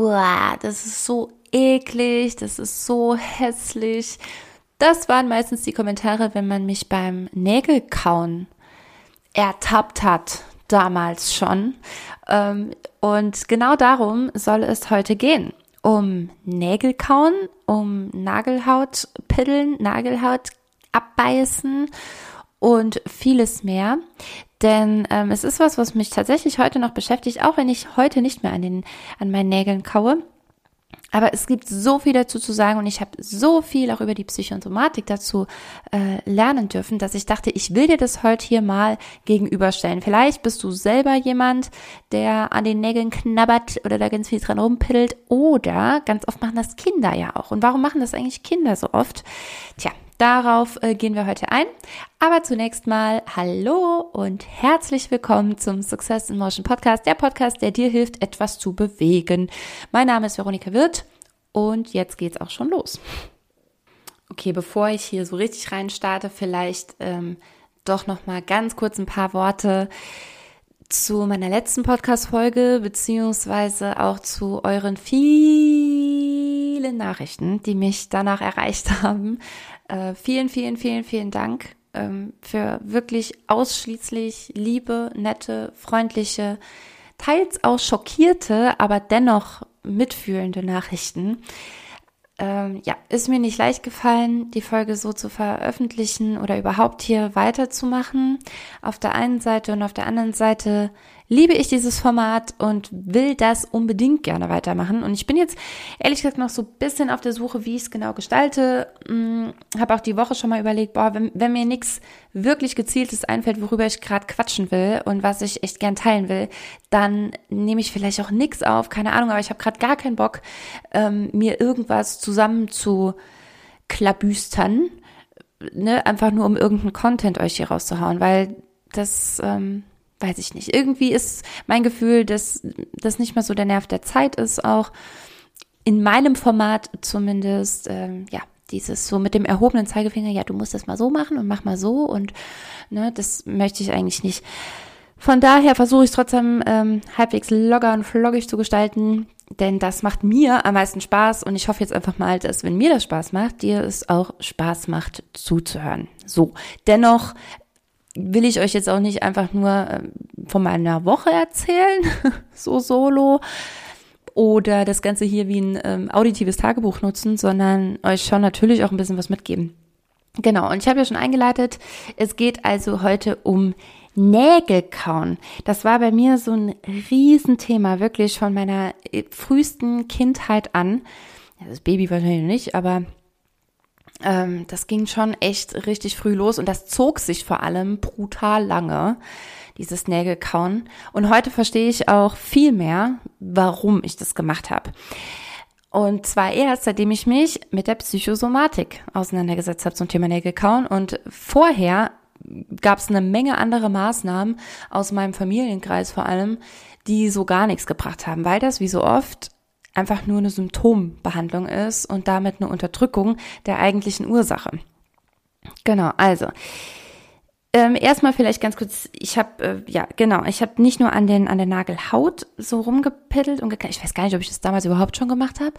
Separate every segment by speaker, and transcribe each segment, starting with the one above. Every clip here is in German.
Speaker 1: uah, das ist so eklig, das ist so hässlich. Das waren meistens die Kommentare, wenn man mich beim Nägelkauen ertappt hat, damals schon. Ähm, und genau darum soll es heute gehen. Um Nägelkauen, um Nagelhautpiddeln, Nagelhaut abbeißen und vieles mehr. Denn ähm, es ist was, was mich tatsächlich heute noch beschäftigt, auch wenn ich heute nicht mehr an den an meinen Nägeln kaue. Aber es gibt so viel dazu zu sagen und ich habe so viel auch über die Psychosomatik dazu äh, lernen dürfen, dass ich dachte, ich will dir das heute hier mal gegenüberstellen. Vielleicht bist du selber jemand, der an den Nägeln knabbert oder da ganz viel dran rumpiddelt oder ganz oft machen das Kinder ja auch. Und warum machen das eigentlich Kinder so oft? Tja, Darauf äh, gehen wir heute ein. Aber zunächst mal Hallo und herzlich willkommen zum Success in Motion Podcast, der Podcast, der dir hilft, etwas zu bewegen. Mein Name ist Veronika Wirth und jetzt geht's auch schon los. Okay, bevor ich hier so richtig rein starte, vielleicht ähm, doch noch mal ganz kurz ein paar Worte zu meiner letzten Podcast-Folge, beziehungsweise auch zu euren vielen Nachrichten, die mich danach erreicht haben. Äh, vielen, vielen, vielen, vielen Dank ähm, für wirklich ausschließlich liebe, nette, freundliche, teils auch schockierte, aber dennoch mitfühlende Nachrichten. Ähm, ja, ist mir nicht leicht gefallen, die Folge so zu veröffentlichen oder überhaupt hier weiterzumachen. Auf der einen Seite und auf der anderen Seite liebe ich dieses Format und will das unbedingt gerne weitermachen. Und ich bin jetzt ehrlich gesagt noch so ein bisschen auf der Suche, wie ich es genau gestalte. Hm, Habe auch die Woche schon mal überlegt, boah, wenn, wenn mir nichts wirklich gezieltes einfällt, worüber ich gerade quatschen will und was ich echt gern teilen will, dann nehme ich vielleicht auch nichts auf, keine Ahnung, aber ich habe gerade gar keinen Bock, ähm, mir irgendwas zusammen zu klabüstern, ne, einfach nur um irgendeinen Content euch hier rauszuhauen, weil das ähm, weiß ich nicht. Irgendwie ist mein Gefühl, dass das nicht mehr so der Nerv der Zeit ist, auch in meinem Format zumindest, ähm, ja, dieses so mit dem erhobenen Zeigefinger, ja, du musst das mal so machen und mach mal so und ne, das möchte ich eigentlich nicht. Von daher versuche ich trotzdem ähm, halbwegs locker und floggig zu gestalten, denn das macht mir am meisten Spaß und ich hoffe jetzt einfach mal, dass wenn mir das Spaß macht, dir es auch Spaß macht zuzuhören. So, dennoch will ich euch jetzt auch nicht einfach nur ähm, von meiner Woche erzählen, so solo, oder das Ganze hier wie ein ähm, auditives Tagebuch nutzen, sondern euch schon natürlich auch ein bisschen was mitgeben. Genau, und ich habe ja schon eingeleitet, es geht also heute um Nägelkauen. Das war bei mir so ein Riesenthema, wirklich von meiner äh, frühesten Kindheit an. Das Baby wahrscheinlich nicht, aber ähm, das ging schon echt richtig früh los und das zog sich vor allem brutal lange, dieses Nägelkauen. Und heute verstehe ich auch viel mehr, warum ich das gemacht habe. Und zwar erst, seitdem ich mich mit der Psychosomatik auseinandergesetzt habe zum Thema Nägelkauen. Und vorher gab es eine Menge andere Maßnahmen aus meinem Familienkreis vor allem, die so gar nichts gebracht haben, weil das wie so oft einfach nur eine Symptombehandlung ist und damit eine Unterdrückung der eigentlichen Ursache. Genau, also ähm, erstmal vielleicht ganz kurz, ich habe äh, ja genau, ich habe nicht nur an den an der Nagelhaut so rumgepiddelt und ich weiß gar nicht, ob ich das damals überhaupt schon gemacht habe.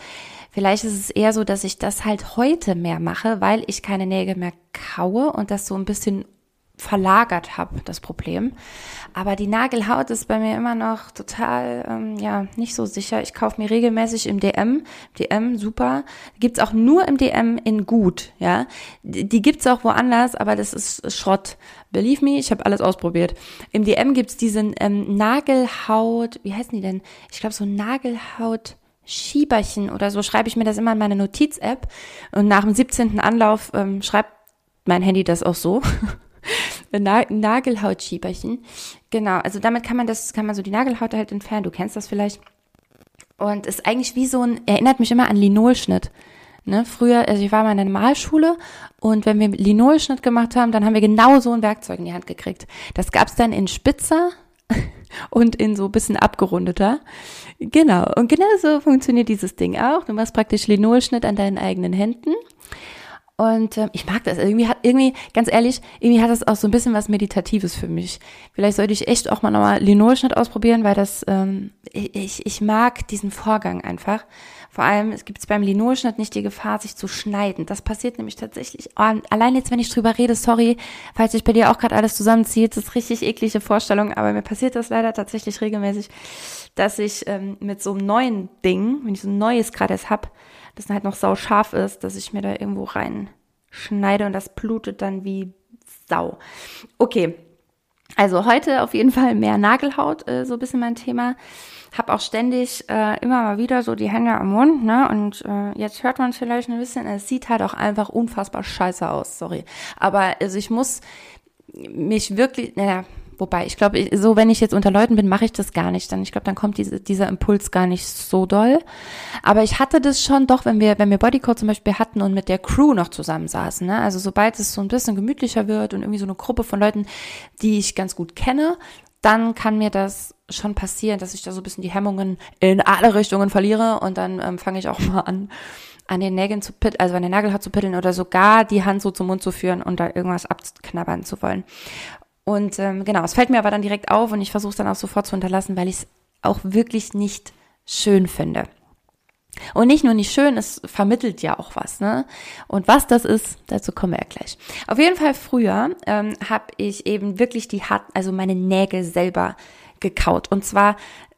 Speaker 1: Vielleicht ist es eher so, dass ich das halt heute mehr mache, weil ich keine Nägel mehr kaue und das so ein bisschen verlagert habe, das Problem. Aber die Nagelhaut ist bei mir immer noch total, ähm, ja, nicht so sicher. Ich kaufe mir regelmäßig im DM. DM, super. Gibt's auch nur im DM in gut, ja. Die gibt's auch woanders, aber das ist Schrott. Believe me, ich habe alles ausprobiert. Im DM gibt's diesen ähm, Nagelhaut, wie heißen die denn? Ich glaube so Nagelhaut. Schieberchen oder so schreibe ich mir das immer in meine Notiz-App und nach dem 17. Anlauf ähm, schreibt mein Handy das auch so. Na Nagelhautschieberchen. Genau, also damit kann man das, kann man so die Nagelhaut halt entfernen. Du kennst das vielleicht. Und ist eigentlich wie so ein, erinnert mich immer an Linolschnitt. Ne, früher, also ich war mal in der Malschule und wenn wir Linolschnitt gemacht haben, dann haben wir genau so ein Werkzeug in die Hand gekriegt. Das gab's dann in spitzer und in so bisschen abgerundeter. Genau. Und genau so funktioniert dieses Ding auch. Du machst praktisch Linolschnitt an deinen eigenen Händen Und äh, ich mag das. Irgendwie hat, irgendwie, ganz ehrlich, irgendwie hat das auch so ein bisschen was Meditatives für mich. Vielleicht sollte ich echt auch mal nochmal Linolschnitt ausprobieren, weil das, ähm, ich, ich mag diesen Vorgang einfach. Vor allem, es gibt beim Linolschnitt nicht die Gefahr, sich zu schneiden. Das passiert nämlich tatsächlich. Allein jetzt, wenn ich drüber rede, sorry, falls sich bei dir auch gerade alles zusammenzieht, das ist richtig eklige Vorstellung, aber mir passiert das leider tatsächlich regelmäßig, dass ich ähm, mit so einem neuen Ding, wenn ich so ein neues gerade erst hab, das halt noch sau scharf ist, dass ich mir da irgendwo rein schneide und das blutet dann wie Sau. Okay. Also heute auf jeden Fall mehr Nagelhaut, äh, so ein bisschen mein Thema. Hab auch ständig äh, immer mal wieder so die Hände am Mund, ne? Und äh, jetzt hört man vielleicht ein bisschen, es sieht halt auch einfach unfassbar scheiße aus, sorry. Aber also ich muss mich wirklich, naja, Wobei, ich glaube, so wenn ich jetzt unter Leuten bin, mache ich das gar nicht. Dann, ich glaube, dann kommt diese, dieser Impuls gar nicht so doll. Aber ich hatte das schon doch, wenn wir, wenn wir Bodycode zum Beispiel hatten und mit der Crew noch zusammensaßen. Ne? Also sobald es so ein bisschen gemütlicher wird und irgendwie so eine Gruppe von Leuten, die ich ganz gut kenne, dann kann mir das schon passieren, dass ich da so ein bisschen die Hemmungen in alle Richtungen verliere und dann ähm, fange ich auch mal an, an den Nägeln zu pitteln, also an der Nagelhaut zu pitteln oder sogar die Hand so zum Mund zu führen und da irgendwas abknabbern zu wollen. Und ähm, genau, es fällt mir aber dann direkt auf und ich versuche es dann auch sofort zu unterlassen, weil ich es auch wirklich nicht schön finde. Und nicht nur nicht schön, es vermittelt ja auch was, ne? Und was das ist, dazu kommen wir ja gleich. Auf jeden Fall früher ähm, habe ich eben wirklich die Hat, also meine Nägel selber gekaut. Und zwar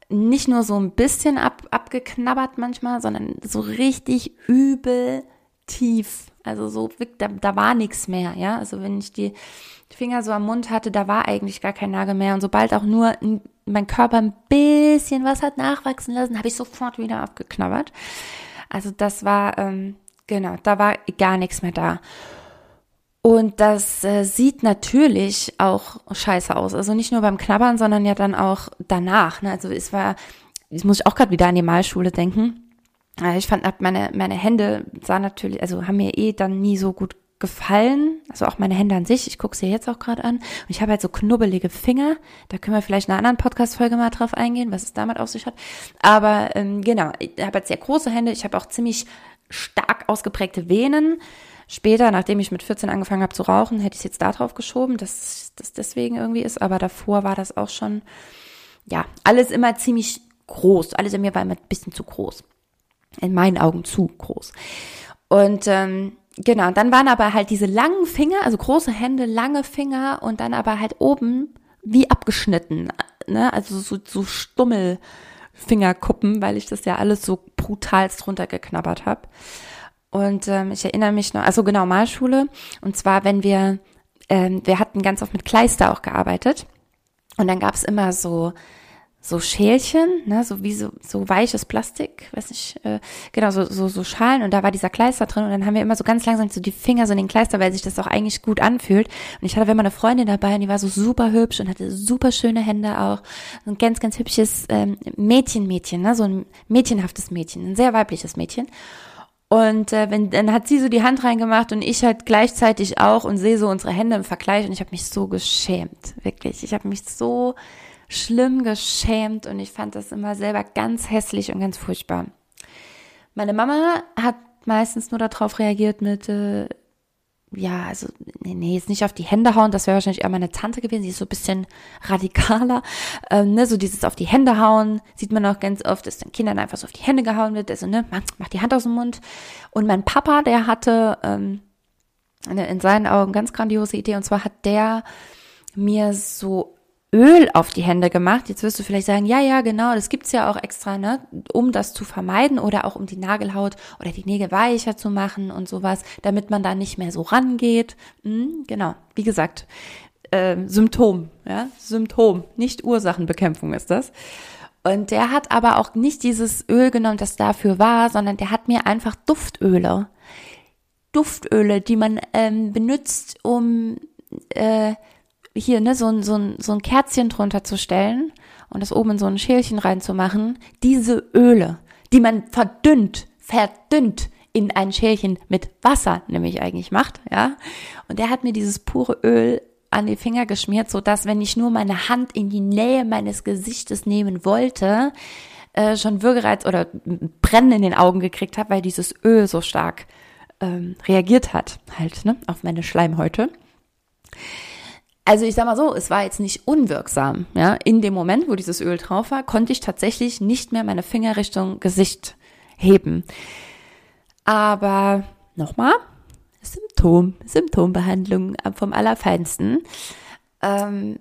Speaker 1: nicht nur so ein bisschen ab, abgeknabbert manchmal, sondern so richtig übel tief. Also so, da, da war nichts mehr, ja. Also wenn ich die Finger so am Mund hatte, da war eigentlich gar kein Nagel mehr. Und sobald auch nur mein Körper ein bisschen was hat nachwachsen lassen, habe ich sofort wieder abgeknabbert. Also das war, ähm, genau, da war gar nichts mehr da. Und das äh, sieht natürlich auch scheiße aus. Also nicht nur beim Knabbern, sondern ja dann auch danach. Ne? Also es war, jetzt muss ich auch gerade wieder an die Malschule denken. Ich fand, meine, meine Hände sah natürlich, also haben mir eh dann nie so gut gefallen, also auch meine Hände an sich, ich gucke sie jetzt auch gerade an. Und ich habe halt so knubbelige Finger, da können wir vielleicht in einer anderen Podcast-Folge mal drauf eingehen, was es damit auf sich hat, aber ähm, genau, ich habe halt sehr große Hände, ich habe auch ziemlich stark ausgeprägte Venen, später, nachdem ich mit 14 angefangen habe zu rauchen, hätte ich es jetzt da drauf geschoben, dass das deswegen irgendwie ist, aber davor war das auch schon, ja, alles immer ziemlich groß, alles in mir war immer ein bisschen zu groß, in meinen Augen zu groß. Und ähm, genau, dann waren aber halt diese langen Finger, also große Hände, lange Finger und dann aber halt oben wie abgeschnitten, ne? Also so, so Stummelfingerkuppen, weil ich das ja alles so brutalst runtergeknabbert habe. Und ähm, ich erinnere mich noch, also genau, Malschule. Und zwar, wenn wir, ähm, wir hatten ganz oft mit Kleister auch gearbeitet. Und dann gab's immer so so Schälchen, ne, so wie so, so weiches Plastik, weiß nicht, äh, genau, so, so, so Schalen und da war dieser Kleister drin und dann haben wir immer so ganz langsam so die Finger so in den Kleister, weil sich das auch eigentlich gut anfühlt. Und ich hatte immer eine Freundin dabei und die war so super hübsch und hatte super schöne Hände auch. So ein ganz, ganz hübsches ähm, Mädchen-Mädchen, ne, so ein mädchenhaftes Mädchen, ein sehr weibliches Mädchen. Und äh, wenn, dann hat sie so die Hand reingemacht und ich halt gleichzeitig auch und sehe so unsere Hände im Vergleich und ich habe mich so geschämt, wirklich. Ich habe mich so schlimm geschämt und ich fand das immer selber ganz hässlich und ganz furchtbar. Meine Mama hat meistens nur darauf reagiert mit, äh, ja, also, nee, nee, jetzt nicht auf die Hände hauen, das wäre wahrscheinlich eher meine Tante gewesen, die ist so ein bisschen radikaler, ähm, ne, so dieses auf die Hände hauen, sieht man auch ganz oft, dass den Kindern einfach so auf die Hände gehauen wird, also, ne, mach die Hand aus dem Mund. Und mein Papa, der hatte, ähm, in seinen Augen ganz grandiose Idee, und zwar hat der mir so Öl auf die Hände gemacht. Jetzt wirst du vielleicht sagen, ja, ja, genau, das gibt's ja auch extra, ne, um das zu vermeiden oder auch um die Nagelhaut oder die Nägel weicher zu machen und sowas, damit man da nicht mehr so rangeht. Hm, genau, wie gesagt, äh, Symptom, ja, Symptom, nicht Ursachenbekämpfung ist das. Und der hat aber auch nicht dieses Öl genommen, das dafür war, sondern der hat mir einfach Duftöle, Duftöle, die man ähm, benutzt, um äh, hier, ne, so ein, so ein, so ein Kerzchen drunter zu stellen und das oben in so ein Schälchen reinzumachen, diese Öle, die man verdünnt, verdünnt in ein Schälchen mit Wasser nämlich eigentlich macht, ja. Und der hat mir dieses pure Öl an die Finger geschmiert, so dass wenn ich nur meine Hand in die Nähe meines Gesichtes nehmen wollte, äh, schon Würgereiz oder Brennen in den Augen gekriegt habe, weil dieses Öl so stark ähm, reagiert hat, halt, ne, auf meine Schleimhäute. Also ich sag mal so, es war jetzt nicht unwirksam. Ja, in dem Moment, wo dieses Öl drauf war, konnte ich tatsächlich nicht mehr meine Finger Richtung Gesicht heben. Aber nochmal, Symptom, Symptombehandlung vom Allerfeinsten. Ähm,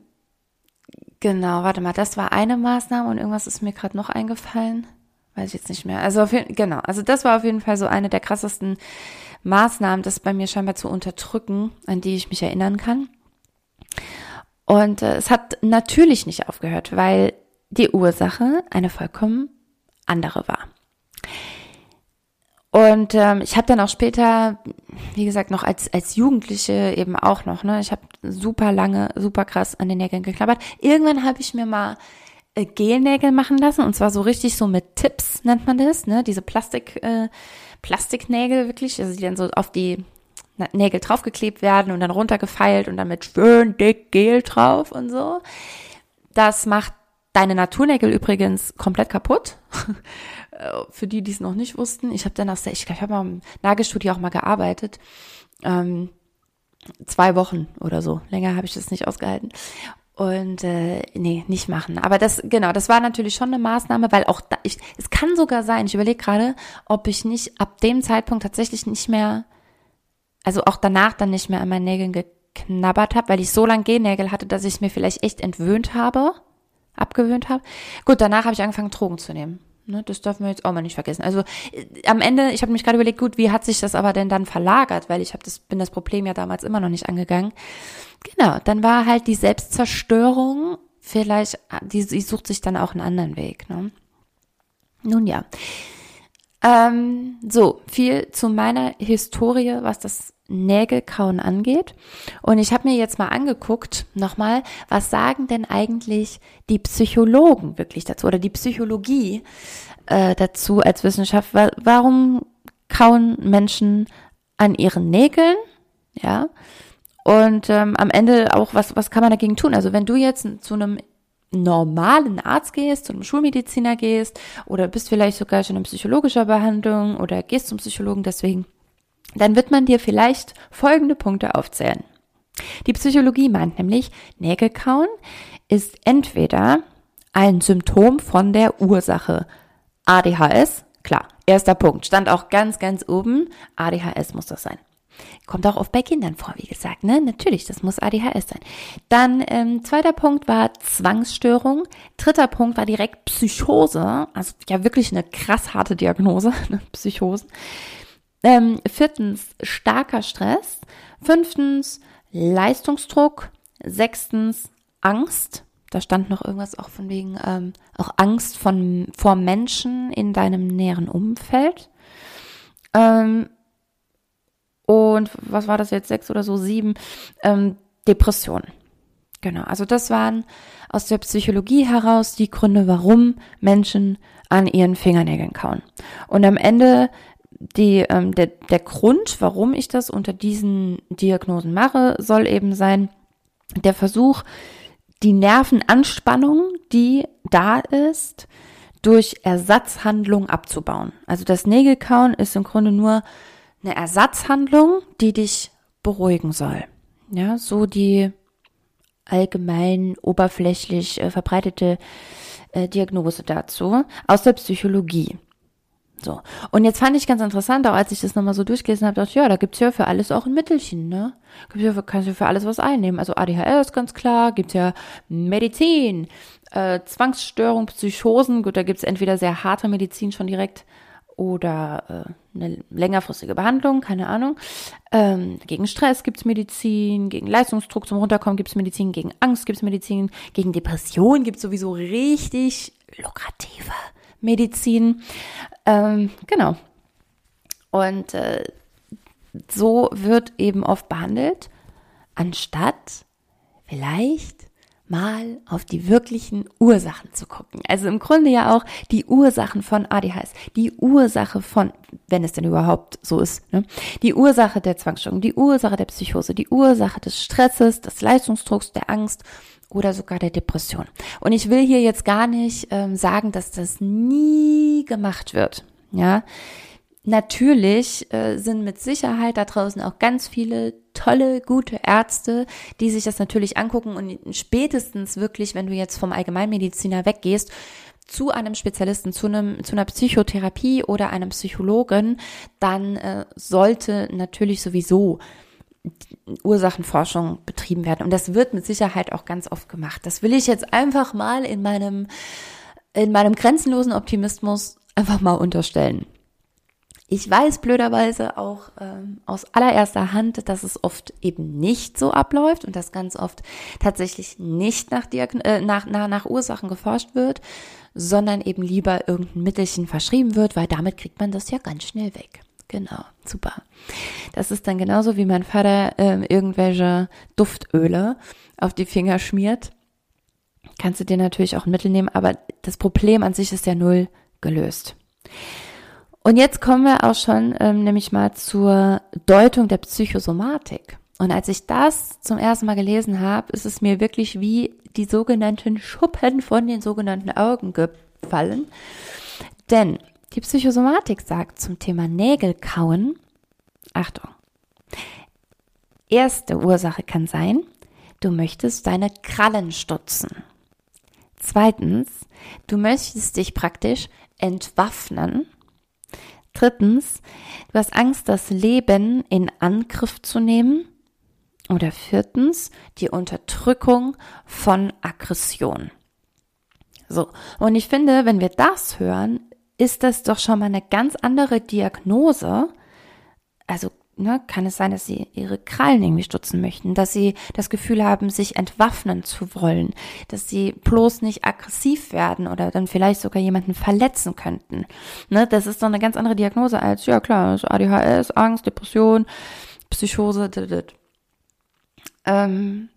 Speaker 1: genau, warte mal, das war eine Maßnahme und irgendwas ist mir gerade noch eingefallen. Weiß ich jetzt nicht mehr. Also jeden, genau, also das war auf jeden Fall so eine der krassesten Maßnahmen, das bei mir scheinbar zu unterdrücken, an die ich mich erinnern kann. Und äh, es hat natürlich nicht aufgehört, weil die Ursache eine vollkommen andere war. Und ähm, ich habe dann auch später, wie gesagt, noch als als Jugendliche eben auch noch, ne, ich habe super lange, super krass an den Nägeln geklappert. Irgendwann habe ich mir mal äh, Gelnägel machen lassen und zwar so richtig so mit Tipps nennt man das, ne, diese Plastik äh, Plastiknägel wirklich, also die dann so auf die Nägel draufgeklebt werden und dann runtergefeilt und dann mit schön dick Gel drauf und so. Das macht deine Naturnägel übrigens komplett kaputt. Für die, die es noch nicht wussten, ich habe dann auch, ich, ich habe mal im Nagelstudio auch mal gearbeitet. Ähm, zwei Wochen oder so. Länger habe ich das nicht ausgehalten. Und äh, nee, nicht machen. Aber das, genau, das war natürlich schon eine Maßnahme, weil auch da, ich, es kann sogar sein, ich überlege gerade, ob ich nicht ab dem Zeitpunkt tatsächlich nicht mehr also auch danach dann nicht mehr an meinen Nägeln geknabbert habe, weil ich so lange Gennägel hatte, dass ich mir vielleicht echt entwöhnt habe, abgewöhnt habe. Gut, danach habe ich angefangen, Drogen zu nehmen. Ne, das dürfen wir jetzt auch mal nicht vergessen. Also äh, am Ende, ich habe mich gerade überlegt, gut, wie hat sich das aber denn dann verlagert, weil ich habe das bin das Problem ja damals immer noch nicht angegangen. Genau, dann war halt die Selbstzerstörung vielleicht, die, die sucht sich dann auch einen anderen Weg. Ne? Nun ja. Ähm, so, viel zu meiner Historie, was das Nägelkauen angeht. Und ich habe mir jetzt mal angeguckt, nochmal, was sagen denn eigentlich die Psychologen wirklich dazu oder die Psychologie äh, dazu als Wissenschaft? Warum kauen Menschen an ihren Nägeln? Ja. Und ähm, am Ende auch, was, was kann man dagegen tun? Also wenn du jetzt zu einem normalen Arzt gehst, zu einem Schulmediziner gehst oder bist vielleicht sogar schon in psychologischer Behandlung oder gehst zum Psychologen deswegen, dann wird man dir vielleicht folgende Punkte aufzählen. Die Psychologie meint nämlich, Nägelkauen ist entweder ein Symptom von der Ursache. ADHS, klar, erster Punkt, stand auch ganz, ganz oben. ADHS muss das sein. Kommt auch oft bei Kindern vor, wie gesagt, ne? Natürlich, das muss ADHS sein. Dann ähm, zweiter Punkt war Zwangsstörung. Dritter Punkt war direkt Psychose, also ja wirklich eine krass harte Diagnose, ne? Psychosen. Ähm, viertens starker Stress. Fünftens Leistungsdruck. Sechstens Angst. Da stand noch irgendwas auch von wegen ähm, auch Angst von vor Menschen in deinem näheren Umfeld. Ähm, und was war das jetzt, sechs oder so, sieben, ähm, Depressionen. Genau, also das waren aus der Psychologie heraus die Gründe, warum Menschen an ihren Fingernägeln kauen. Und am Ende die, ähm, der, der Grund, warum ich das unter diesen Diagnosen mache, soll eben sein, der Versuch, die Nervenanspannung, die da ist, durch Ersatzhandlung abzubauen. Also das Nägelkauen ist im Grunde nur eine Ersatzhandlung, die dich beruhigen soll. Ja, so die allgemein oberflächlich äh, verbreitete äh, Diagnose dazu aus der Psychologie. So. Und jetzt fand ich ganz interessant, auch als ich das nochmal so durchgelesen habe, dachte ja, da gibt's ja für alles auch ein Mittelchen, ne? Gibt's ja für, kannst du für alles was einnehmen. Also ADHS ganz klar, gibt's ja Medizin, äh, Zwangsstörung, Psychosen, gut, da gibt's entweder sehr harte Medizin schon direkt oder äh, eine längerfristige Behandlung, keine Ahnung. Ähm, gegen Stress gibt's Medizin, gegen Leistungsdruck zum Runterkommen gibt's Medizin, gegen Angst gibt's Medizin, gegen Depression gibt's sowieso richtig lukrative Medizin. Ähm, genau. Und äh, so wird eben oft behandelt, anstatt vielleicht mal auf die wirklichen Ursachen zu gucken. Also im Grunde ja auch die Ursachen von ADHS, die Ursache von, wenn es denn überhaupt so ist, ne? die Ursache der Zwangsstörung, die Ursache der Psychose, die Ursache des Stresses, des Leistungsdrucks, der Angst oder sogar der Depression. Und ich will hier jetzt gar nicht ähm, sagen, dass das nie gemacht wird. Ja, Natürlich äh, sind mit Sicherheit da draußen auch ganz viele tolle, gute Ärzte, die sich das natürlich angucken und spätestens wirklich, wenn du jetzt vom Allgemeinmediziner weggehst, zu einem Spezialisten, zu, einem, zu einer Psychotherapie oder einem Psychologen, dann äh, sollte natürlich sowieso Ursachenforschung betrieben werden. Und das wird mit Sicherheit auch ganz oft gemacht. Das will ich jetzt einfach mal in meinem, in meinem grenzenlosen Optimismus einfach mal unterstellen. Ich weiß blöderweise auch ähm, aus allererster Hand, dass es oft eben nicht so abläuft und dass ganz oft tatsächlich nicht nach, Diagn äh, nach, nach, nach Ursachen geforscht wird, sondern eben lieber irgendein Mittelchen verschrieben wird, weil damit kriegt man das ja ganz schnell weg. Genau, super. Das ist dann genauso wie mein Vater ähm, irgendwelche Duftöle auf die Finger schmiert. Kannst du dir natürlich auch ein Mittel nehmen, aber das Problem an sich ist ja null gelöst. Und jetzt kommen wir auch schon ähm, nämlich mal zur Deutung der Psychosomatik. Und als ich das zum ersten Mal gelesen habe, ist es mir wirklich wie die sogenannten Schuppen von den sogenannten Augen gefallen. Denn die Psychosomatik sagt zum Thema Nägelkauen, Achtung, erste Ursache kann sein, du möchtest deine Krallen stutzen. Zweitens, du möchtest dich praktisch entwaffnen Drittens, du hast Angst, das Leben in Angriff zu nehmen. Oder viertens, die Unterdrückung von Aggression. So, und ich finde, wenn wir das hören, ist das doch schon mal eine ganz andere Diagnose. Also ne, kann es sein, dass sie ihre Krallen irgendwie stutzen möchten, dass sie das Gefühl haben, sich entwaffnen zu wollen, dass sie bloß nicht aggressiv werden oder dann vielleicht sogar jemanden verletzen könnten. Ne, das ist doch eine ganz andere Diagnose als, ja klar, ADHS, Angst, Depression, Psychose, dit, ähm,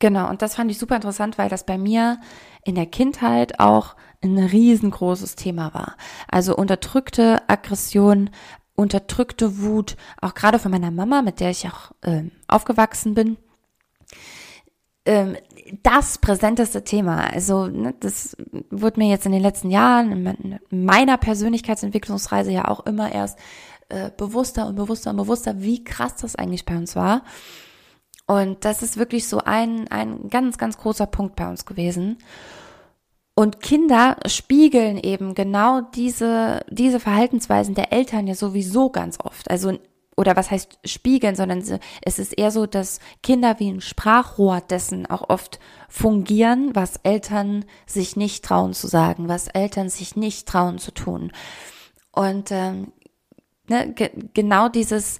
Speaker 1: genau, und das fand ich super interessant, weil das bei mir in der Kindheit auch ein riesengroßes Thema war. Also unterdrückte Aggression, unterdrückte Wut, auch gerade von meiner Mama, mit der ich auch äh, aufgewachsen bin. Ähm, das präsenteste Thema. Also ne, das wurde mir jetzt in den letzten Jahren in meiner Persönlichkeitsentwicklungsreise ja auch immer erst äh, bewusster und bewusster und bewusster, wie krass das eigentlich bei uns war. Und das ist wirklich so ein, ein ganz, ganz großer Punkt bei uns gewesen. Und Kinder spiegeln eben genau diese, diese Verhaltensweisen der Eltern ja sowieso ganz oft. Also, oder was heißt spiegeln, sondern es ist eher so, dass Kinder wie ein Sprachrohr dessen auch oft fungieren, was Eltern sich nicht trauen zu sagen, was Eltern sich nicht trauen zu tun. Und ähm, ne, ge genau dieses,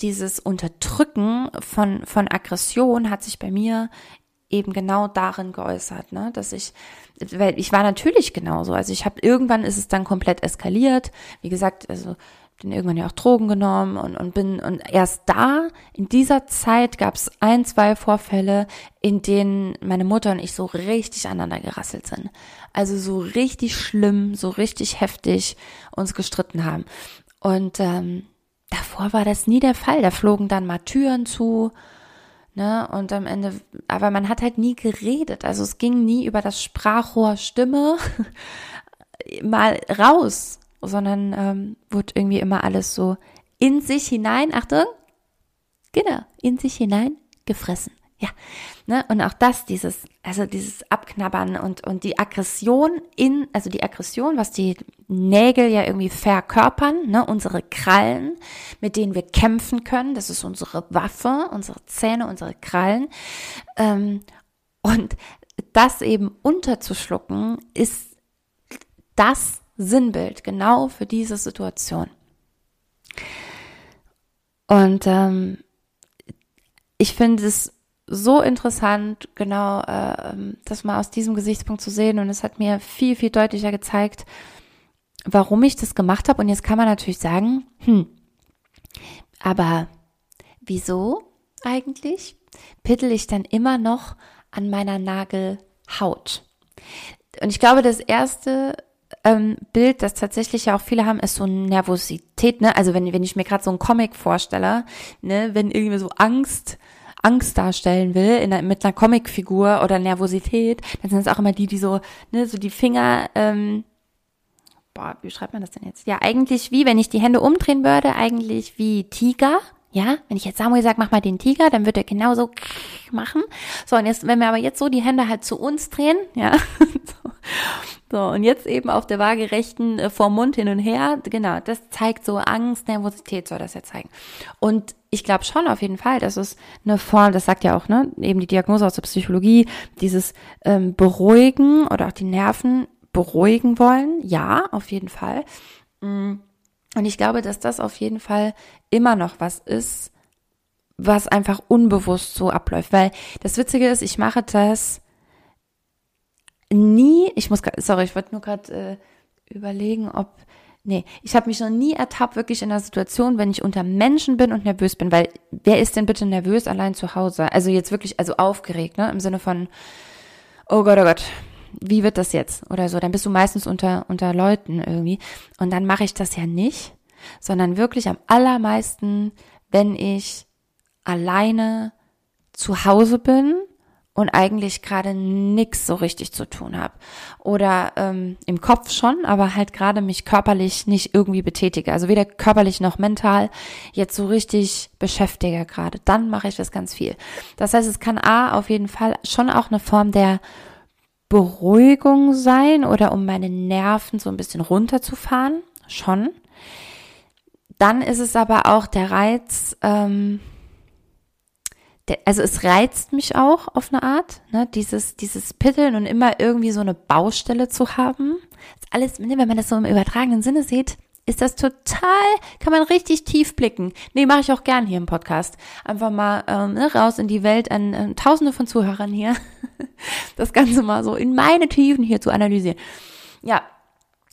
Speaker 1: dieses Unterdrücken von, von Aggression hat sich bei mir eben genau darin geäußert, ne, dass ich, weil ich war natürlich genauso, also ich habe irgendwann ist es dann komplett eskaliert, wie gesagt, also bin irgendwann ja auch Drogen genommen und, und bin und erst da in dieser Zeit gab es ein zwei Vorfälle, in denen meine Mutter und ich so richtig aneinander gerasselt sind, also so richtig schlimm, so richtig heftig uns gestritten haben. Und ähm, davor war das nie der Fall, da flogen dann mal Türen zu Ne? Und am Ende, aber man hat halt nie geredet. Also es ging nie über das Sprachrohr Stimme mal raus, sondern ähm, wurde irgendwie immer alles so in sich hinein, Achtung, genau, in sich hinein gefressen. Ja, ne? Und auch das, dieses, also dieses Abknabbern und, und die Aggression in, also die Aggression, was die Nägel ja irgendwie verkörpern, ne? Unsere Krallen, mit denen wir kämpfen können, das ist unsere Waffe, unsere Zähne, unsere Krallen. Ähm, und das eben unterzuschlucken, ist das Sinnbild genau für diese Situation. Und ähm, ich finde es so interessant, genau äh, das mal aus diesem Gesichtspunkt zu sehen. Und es hat mir viel, viel deutlicher gezeigt, warum ich das gemacht habe. Und jetzt kann man natürlich sagen, hm, aber wieso eigentlich pittel ich dann immer noch an meiner Nagelhaut? Und ich glaube, das erste ähm, Bild, das tatsächlich ja auch viele haben, ist so Nervosität, ne? Also wenn, wenn ich mir gerade so einen Comic vorstelle, ne, wenn irgendwie so Angst Angst darstellen will, in, mit einer Comicfigur oder Nervosität, dann sind es auch immer die, die so, ne, so die Finger, ähm, boah, wie schreibt man das denn jetzt? Ja, eigentlich wie, wenn ich die Hände umdrehen würde, eigentlich wie Tiger. Ja, wenn ich jetzt Samuel sage, mach mal den Tiger, dann wird er genauso machen. So, und jetzt, wenn wir aber jetzt so die Hände halt zu uns drehen, ja, so, und jetzt eben auf der waagerechten äh, vom Mund hin und her, genau, das zeigt so Angst, Nervosität soll das ja zeigen. Und ich glaube schon auf jeden Fall, dass es eine Form, das sagt ja auch, ne, eben die Diagnose aus der Psychologie, dieses ähm, Beruhigen oder auch die Nerven beruhigen wollen, ja, auf jeden Fall. Mm. Und ich glaube, dass das auf jeden Fall immer noch was ist, was einfach unbewusst so abläuft. Weil das Witzige ist, ich mache das nie, ich muss, sorry, ich wollte nur gerade äh, überlegen, ob, nee, ich habe mich noch nie ertappt, wirklich in einer Situation, wenn ich unter Menschen bin und nervös bin, weil wer ist denn bitte nervös allein zu Hause? Also jetzt wirklich, also aufgeregt, ne, im Sinne von, oh Gott, oh Gott, wie wird das jetzt oder so, dann bist du meistens unter, unter Leuten irgendwie. Und dann mache ich das ja nicht, sondern wirklich am allermeisten, wenn ich alleine zu Hause bin und eigentlich gerade nix so richtig zu tun habe. Oder ähm, im Kopf schon, aber halt gerade mich körperlich nicht irgendwie betätige. Also weder körperlich noch mental jetzt so richtig beschäftige gerade. Dann mache ich das ganz viel. Das heißt, es kann A auf jeden Fall schon auch eine Form der Beruhigung sein oder um meine Nerven so ein bisschen runterzufahren, schon. Dann ist es aber auch der Reiz, ähm, also es reizt mich auch auf eine Art, ne, dieses, dieses Pitteln und immer irgendwie so eine Baustelle zu haben. Das alles, ne, wenn man das so im übertragenen Sinne sieht, ist das total, kann man richtig tief blicken. Nee, mache ich auch gern hier im Podcast. Einfach mal ähm, ne, raus in die Welt an äh, tausende von Zuhörern hier. das Ganze mal so in meine Tiefen hier zu analysieren. Ja,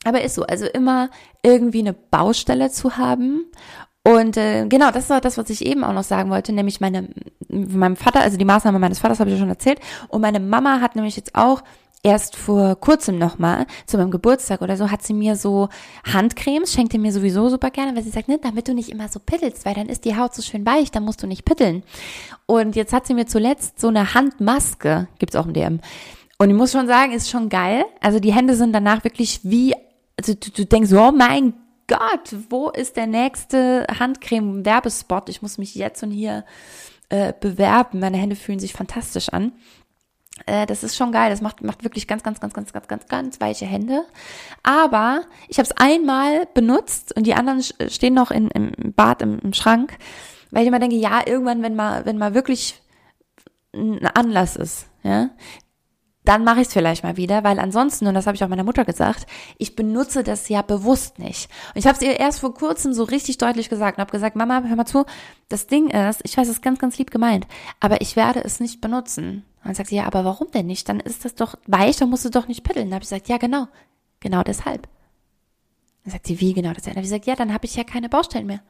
Speaker 1: aber ist so. Also immer irgendwie eine Baustelle zu haben. Und äh, genau, das war das, was ich eben auch noch sagen wollte, nämlich meine, meinem Vater, also die Maßnahme meines Vaters habe ich ja schon erzählt. Und meine Mama hat nämlich jetzt auch erst vor kurzem nochmal, zu meinem Geburtstag oder so, hat sie mir so Handcremes, schenkte mir sowieso super gerne, weil sie sagt, ne, damit du nicht immer so pittelst, weil dann ist die Haut so schön weich, dann musst du nicht pitteln. Und jetzt hat sie mir zuletzt so eine Handmaske, gibt's auch im DM. Und ich muss schon sagen, ist schon geil. Also die Hände sind danach wirklich wie, also du, du denkst, oh mein Gott, wo ist der nächste Handcreme-Werbespot? Ich muss mich jetzt und hier äh, bewerben. Meine Hände fühlen sich fantastisch an. Äh, das ist schon geil. Das macht, macht wirklich ganz, ganz, ganz, ganz, ganz, ganz, ganz weiche Hände. Aber ich habe es einmal benutzt und die anderen stehen noch in, im Bad, im, im Schrank, weil ich immer denke, ja, irgendwann, wenn mal, wenn mal wirklich ein Anlass ist, ja, dann mache ich es vielleicht mal wieder, weil ansonsten, und das habe ich auch meiner Mutter gesagt, ich benutze das ja bewusst nicht. Und ich habe es ihr erst vor kurzem so richtig deutlich gesagt und habe gesagt, Mama, hör mal zu, das Ding ist, ich weiß, es ist ganz, ganz lieb gemeint, aber ich werde es nicht benutzen. Und dann sagt sie, ja, aber warum denn nicht? Dann ist das doch weich, dann musst du doch nicht pitteln. Dann habe ich gesagt, ja, genau, genau deshalb. Dann sagt sie, wie genau deshalb? Dann habe ich gesagt, ja, dann habe ich ja keine Baustellen mehr.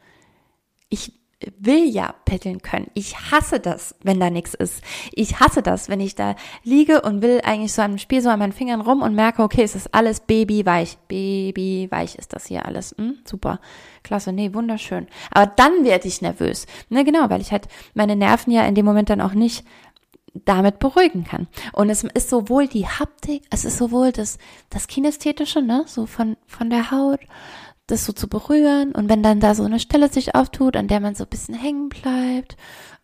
Speaker 1: Ich will ja petteln können. Ich hasse das, wenn da nichts ist. Ich hasse das, wenn ich da liege und will eigentlich so am Spiel so an meinen Fingern rum und merke, okay, es ist alles babyweich. Babyweich ist das hier alles. Hm, super. Klasse. Nee, wunderschön. Aber dann werde ich nervös. Ne, genau, weil ich halt meine Nerven ja in dem Moment dann auch nicht damit beruhigen kann. Und es ist sowohl die Haptik, es ist sowohl das, das Kinästhetische, ne, so von, von der Haut, das so zu berühren und wenn dann da so eine Stelle sich auftut, an der man so ein bisschen hängen bleibt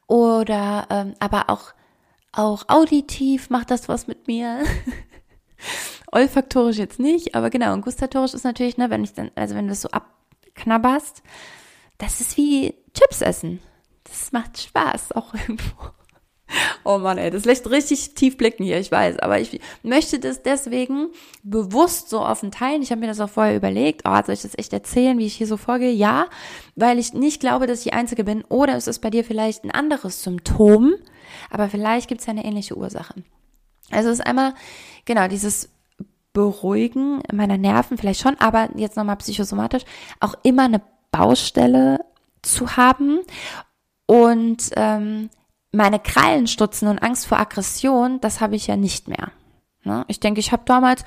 Speaker 1: oder ähm, aber auch auch auditiv macht das was mit mir. Olfaktorisch jetzt nicht, aber genau, und gustatorisch ist natürlich, ne, wenn ich dann, also wenn du das so abknabberst, das ist wie Chips essen. Das macht Spaß auch irgendwo. Oh Mann, ey, das lässt richtig tief blicken hier, ich weiß. Aber ich möchte das deswegen bewusst so offen teilen. Ich habe mir das auch vorher überlegt. Oh, soll ich das echt erzählen, wie ich hier so vorgehe? Ja, weil ich nicht glaube, dass ich die Einzige bin. Oder es ist bei dir vielleicht ein anderes Symptom. Aber vielleicht gibt es ja eine ähnliche Ursache. Also es ist einmal, genau, dieses Beruhigen meiner Nerven vielleicht schon, aber jetzt nochmal psychosomatisch, auch immer eine Baustelle zu haben und ähm, meine Krallen stutzen und Angst vor Aggression, das habe ich ja nicht mehr. Ne? Ich denke, ich habe damals,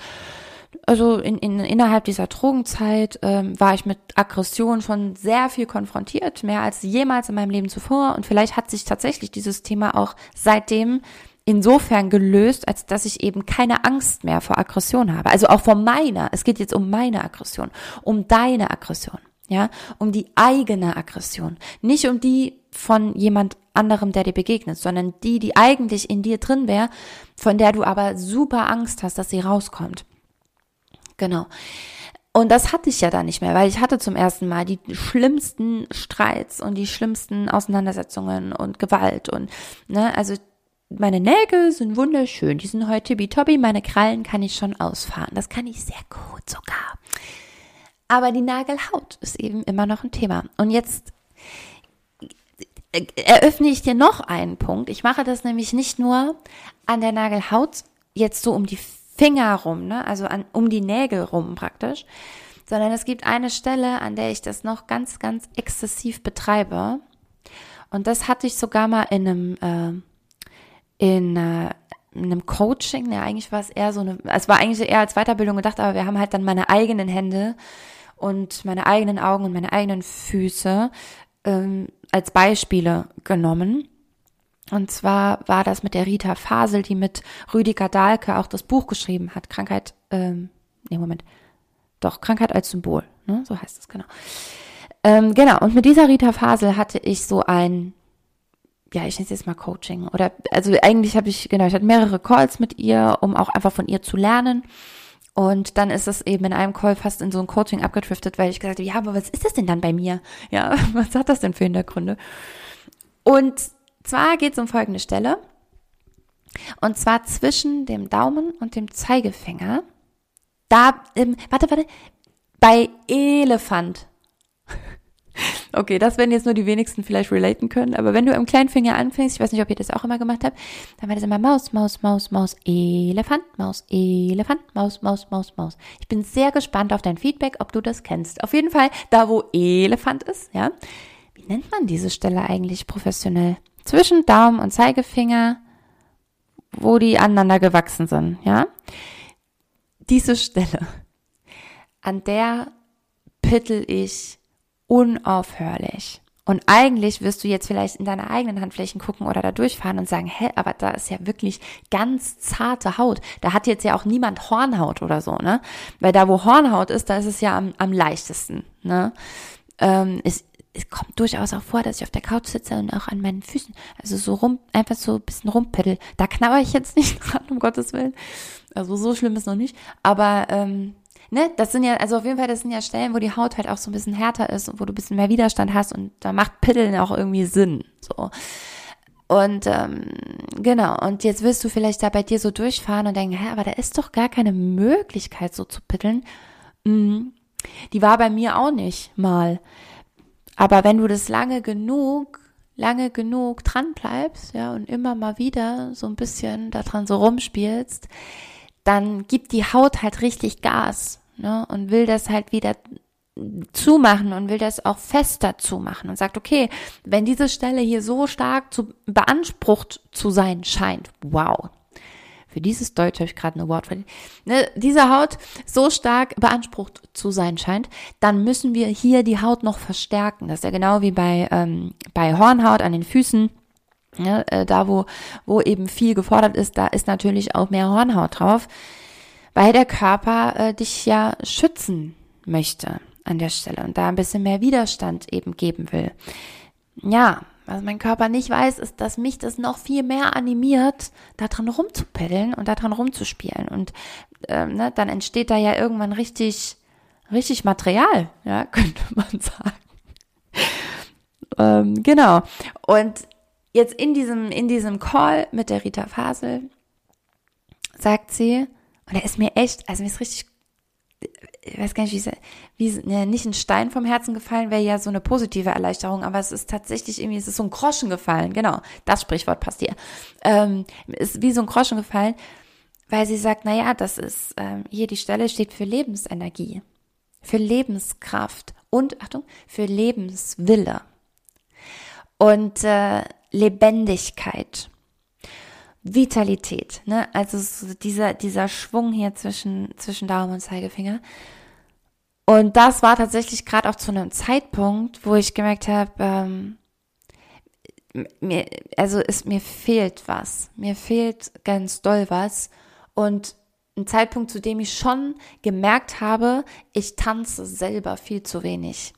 Speaker 1: also in, in, innerhalb dieser Drogenzeit, ähm, war ich mit Aggression schon sehr viel konfrontiert, mehr als jemals in meinem Leben zuvor. Und vielleicht hat sich tatsächlich dieses Thema auch seitdem insofern gelöst, als dass ich eben keine Angst mehr vor Aggression habe. Also auch vor meiner. Es geht jetzt um meine Aggression, um deine Aggression, ja, um die eigene Aggression. Nicht um die von jemand anderem, der dir begegnet, sondern die, die eigentlich in dir drin wäre, von der du aber super Angst hast, dass sie rauskommt. Genau. Und das hatte ich ja da nicht mehr, weil ich hatte zum ersten Mal die schlimmsten Streits und die schlimmsten Auseinandersetzungen und Gewalt und, ne, also meine Nägel sind wunderschön, die sind heute tibi meine Krallen kann ich schon ausfahren, das kann ich sehr gut sogar. Aber die Nagelhaut ist eben immer noch ein Thema. Und jetzt eröffne ich dir noch einen Punkt. Ich mache das nämlich nicht nur an der Nagelhaut jetzt so um die Finger rum, ne? also an, um die Nägel rum praktisch, sondern es gibt eine Stelle, an der ich das noch ganz, ganz exzessiv betreibe. Und das hatte ich sogar mal in einem, äh, in, äh, in einem Coaching, ja, eigentlich war es eher so eine, es war eigentlich eher als Weiterbildung gedacht, aber wir haben halt dann meine eigenen Hände und meine eigenen Augen und meine eigenen Füße ähm, als Beispiele genommen. Und zwar war das mit der Rita Fasel, die mit Rüdiger Dahlke auch das Buch geschrieben hat. Krankheit, ähm, nee, Moment. Doch, Krankheit als Symbol, ne? So heißt es, genau. Ähm, genau, und mit dieser Rita Fasel hatte ich so ein, ja, ich nenne es jetzt mal Coaching. Oder, also eigentlich habe ich, genau, ich hatte mehrere Calls mit ihr, um auch einfach von ihr zu lernen. Und dann ist es eben in einem Call fast in so ein Coaching abgedriftet, weil ich gesagt habe, ja, aber was ist das denn dann bei mir? Ja, was hat das denn für Hintergründe? Und zwar geht es um folgende Stelle. Und zwar zwischen dem Daumen und dem Zeigefinger. Da, ähm, warte, warte, bei Elefant. Okay, das werden jetzt nur die wenigsten vielleicht relaten können, aber wenn du am kleinen Finger anfängst, ich weiß nicht, ob ihr das auch immer gemacht habt, dann war das immer Maus, Maus, Maus, Maus, Elefant, Maus, Elefant, Maus, Maus, Maus, Maus. Ich bin sehr gespannt auf dein Feedback, ob du das kennst. Auf jeden Fall, da wo Elefant ist, ja. Wie nennt man diese Stelle eigentlich professionell? zwischen Daumen und Zeigefinger, wo die aneinander gewachsen sind, ja? Diese Stelle, an der pittel ich unaufhörlich. Und eigentlich wirst du jetzt vielleicht in deine eigenen Handflächen gucken oder da durchfahren und sagen, hä, aber da ist ja wirklich ganz zarte Haut. Da hat jetzt ja auch niemand Hornhaut oder so, ne? Weil da, wo Hornhaut ist, da ist es ja am, am leichtesten, ne? Ähm, ist, es kommt durchaus auch vor, dass ich auf der Couch sitze und auch an meinen Füßen, also so rum, einfach so ein bisschen rumpeddel. Da knabber ich jetzt nicht dran, um Gottes Willen. Also so schlimm ist noch nicht. Aber, ähm, ne, das sind ja, also auf jeden Fall, das sind ja Stellen, wo die Haut halt auch so ein bisschen härter ist und wo du ein bisschen mehr Widerstand hast und da macht Piddeln auch irgendwie Sinn. So. Und ähm, genau, und jetzt wirst du vielleicht da bei dir so durchfahren und denken, hä, aber da ist doch gar keine Möglichkeit, so zu piddeln. Mhm. Die war bei mir auch nicht mal. Aber wenn du das lange genug, lange genug dran bleibst, ja, und immer mal wieder so ein bisschen daran so rumspielst, dann gibt die Haut halt richtig Gas, ne, und will das halt wieder zumachen und will das auch fester zumachen und sagt, okay, wenn diese Stelle hier so stark zu beansprucht zu sein scheint, wow, für dieses Deutsch habe ich gerade ein Award verdient, ne, diese Haut so stark beansprucht zu sein scheint, dann müssen wir hier die Haut noch verstärken. Das ist ja genau wie bei, ähm, bei Hornhaut an den Füßen. Ja, äh, da, wo, wo eben viel gefordert ist, da ist natürlich auch mehr Hornhaut drauf, weil der Körper äh, dich ja schützen möchte an der Stelle und da ein bisschen mehr Widerstand eben geben will. Ja, was mein Körper nicht weiß, ist, dass mich das noch viel mehr animiert, da dran rumzupeddeln und da dran rumzuspielen. Und ähm, ne, dann entsteht da ja irgendwann richtig, richtig Material, ja, könnte man sagen. ähm, genau. Und jetzt in diesem, in diesem Call mit der Rita Fasel sagt sie, und er ist mir echt, also mir ist richtig ich weiß gar nicht, wie, wie ne, nicht ein Stein vom Herzen gefallen, wäre ja so eine positive Erleichterung, aber es ist tatsächlich irgendwie, es ist so ein Groschen gefallen, genau, das Sprichwort passt hier. Ähm, ist wie so ein Groschen gefallen, weil sie sagt, na ja, das ist, ähm, hier die Stelle steht für Lebensenergie, für Lebenskraft und, Achtung, für Lebenswille und äh, Lebendigkeit. Vitalität, ne? Also so dieser, dieser Schwung hier zwischen, zwischen Daumen und Zeigefinger. Und das war tatsächlich gerade auch zu einem Zeitpunkt, wo ich gemerkt habe, ähm, mir, also es, mir fehlt was. Mir fehlt ganz doll was. Und ein Zeitpunkt, zu dem ich schon gemerkt habe, ich tanze selber viel zu wenig.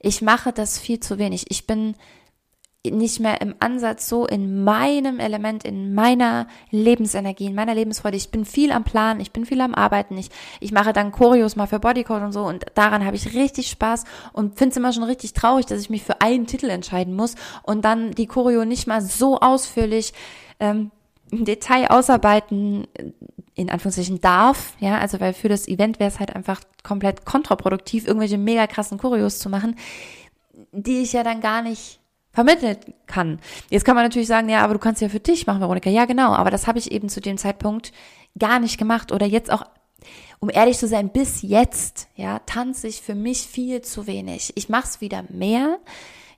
Speaker 1: Ich mache das viel zu wenig. Ich bin nicht mehr im Ansatz so in meinem Element, in meiner Lebensenergie, in meiner Lebensfreude. Ich bin viel am Plan, ich bin viel am Arbeiten. Ich, ich mache dann Choreos mal für Bodycode und so und daran habe ich richtig Spaß und finde es immer schon richtig traurig, dass ich mich für einen Titel entscheiden muss und dann die Choreo nicht mal so ausführlich ähm, im Detail ausarbeiten, in Anführungszeichen darf, ja, also weil für das Event wäre es halt einfach komplett kontraproduktiv, irgendwelche mega krassen Choreos zu machen, die ich ja dann gar nicht vermitteln kann. Jetzt kann man natürlich sagen, ja, aber du kannst ja für dich machen, Veronika. Ja, genau, aber das habe ich eben zu dem Zeitpunkt gar nicht gemacht oder jetzt auch um ehrlich zu sein, bis jetzt, ja, tanze ich für mich viel zu wenig. Ich mache es wieder mehr.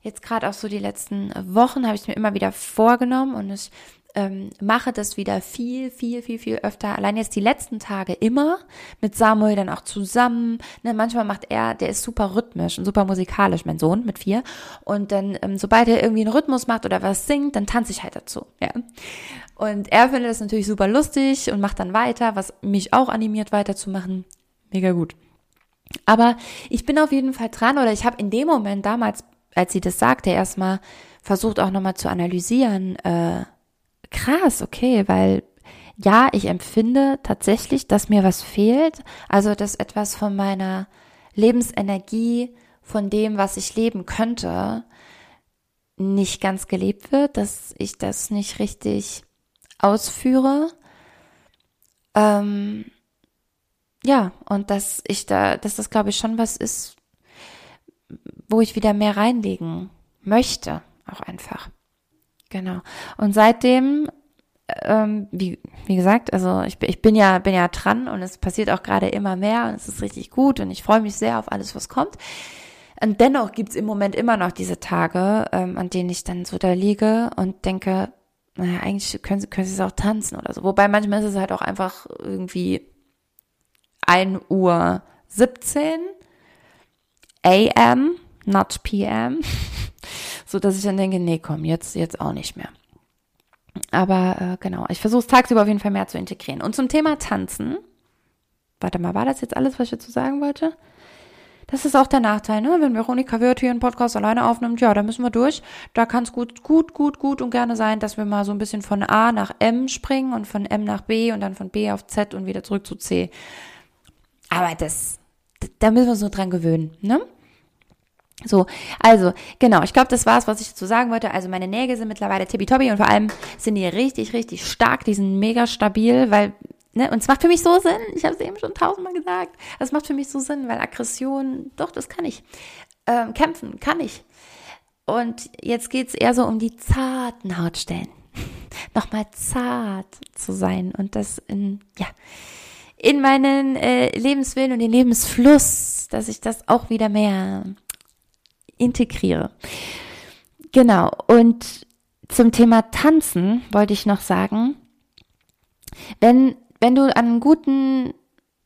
Speaker 1: Jetzt gerade auch so die letzten Wochen habe ich mir immer wieder vorgenommen und ich ähm, mache das wieder viel, viel, viel, viel öfter. Allein jetzt die letzten Tage immer mit Samuel dann auch zusammen. Ne, manchmal macht er, der ist super rhythmisch und super musikalisch, mein Sohn mit vier. Und dann, ähm, sobald er irgendwie einen Rhythmus macht oder was singt, dann tanze ich halt dazu. Ja. Und er findet das natürlich super lustig und macht dann weiter, was mich auch animiert weiterzumachen. Mega gut. Aber ich bin auf jeden Fall dran oder ich habe in dem Moment damals, als sie das sagte, erstmal versucht auch nochmal zu analysieren, äh, krass, okay, weil ja, ich empfinde tatsächlich, dass mir was fehlt, also dass etwas von meiner Lebensenergie, von dem, was ich leben könnte, nicht ganz gelebt wird, dass ich das nicht richtig ausführe. Ähm, ja, und dass ich da, dass das glaube ich schon was ist, wo ich wieder mehr reinlegen möchte, auch einfach. Genau. Und seitdem, ähm, wie, wie gesagt, also ich, ich bin ja, bin ja dran und es passiert auch gerade immer mehr und es ist richtig gut und ich freue mich sehr auf alles, was kommt. Und dennoch gibt's im Moment immer noch diese Tage, ähm, an denen ich dann so da liege und denke, naja, eigentlich können sie, können sie es auch tanzen oder so. Wobei manchmal ist es halt auch einfach irgendwie 1 Uhr 17 AM, not PM so dass ich dann denke, nee, komm, jetzt, jetzt auch nicht mehr. Aber äh, genau, ich versuche es tagsüber auf jeden Fall mehr zu integrieren. Und zum Thema Tanzen, warte mal, war das jetzt alles, was ich dazu sagen wollte? Das ist auch der Nachteil, ne? Wenn Veronika Wirth hier einen Podcast alleine aufnimmt, ja, da müssen wir durch. Da kann es gut, gut, gut, gut und gerne sein, dass wir mal so ein bisschen von A nach M springen und von M nach B und dann von B auf Z und wieder zurück zu C. Aber das, da müssen wir uns nur dran gewöhnen, ne? So, also, genau, ich glaube, das war's, was ich dazu sagen wollte. Also meine Nägel sind mittlerweile tippitoppi und vor allem sind die richtig, richtig stark, die sind mega stabil, weil, ne, und es macht für mich so Sinn, ich habe es eben schon tausendmal gesagt, es macht für mich so Sinn, weil Aggression, doch, das kann ich. Ähm, kämpfen kann ich. Und jetzt geht's eher so um die zarten Hautstellen. Nochmal zart zu sein und das in, ja, in meinen äh, Lebenswillen und den Lebensfluss, dass ich das auch wieder mehr integriere. Genau. Und zum Thema Tanzen wollte ich noch sagen, wenn, wenn du einen guten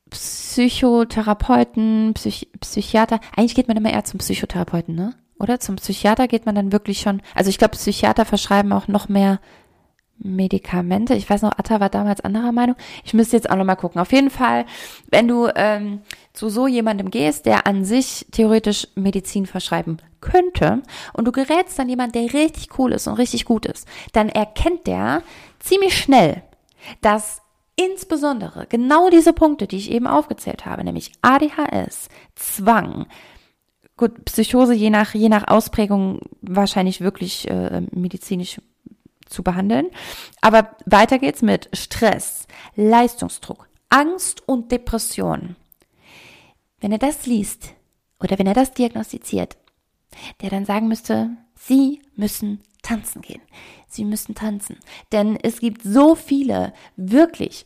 Speaker 1: Psychotherapeuten, Psych Psychiater, eigentlich geht man immer eher zum Psychotherapeuten, ne? Oder zum Psychiater geht man dann wirklich schon, also ich glaube, Psychiater verschreiben auch noch mehr Medikamente. Ich weiß noch, Atta war damals anderer Meinung. Ich müsste jetzt auch noch mal gucken. Auf jeden Fall, wenn du ähm, zu so jemandem gehst, der an sich theoretisch Medizin verschreiben könnte und du gerätst dann jemand, der richtig cool ist und richtig gut ist, dann erkennt der ziemlich schnell, dass insbesondere genau diese Punkte, die ich eben aufgezählt habe, nämlich ADHS, Zwang, gut, Psychose je nach, je nach Ausprägung wahrscheinlich wirklich äh, medizinisch zu behandeln. Aber weiter geht's mit Stress, Leistungsdruck, Angst und Depression. Wenn er das liest oder wenn er das diagnostiziert, der dann sagen müsste, Sie müssen tanzen gehen. Sie müssen tanzen. Denn es gibt so viele wirklich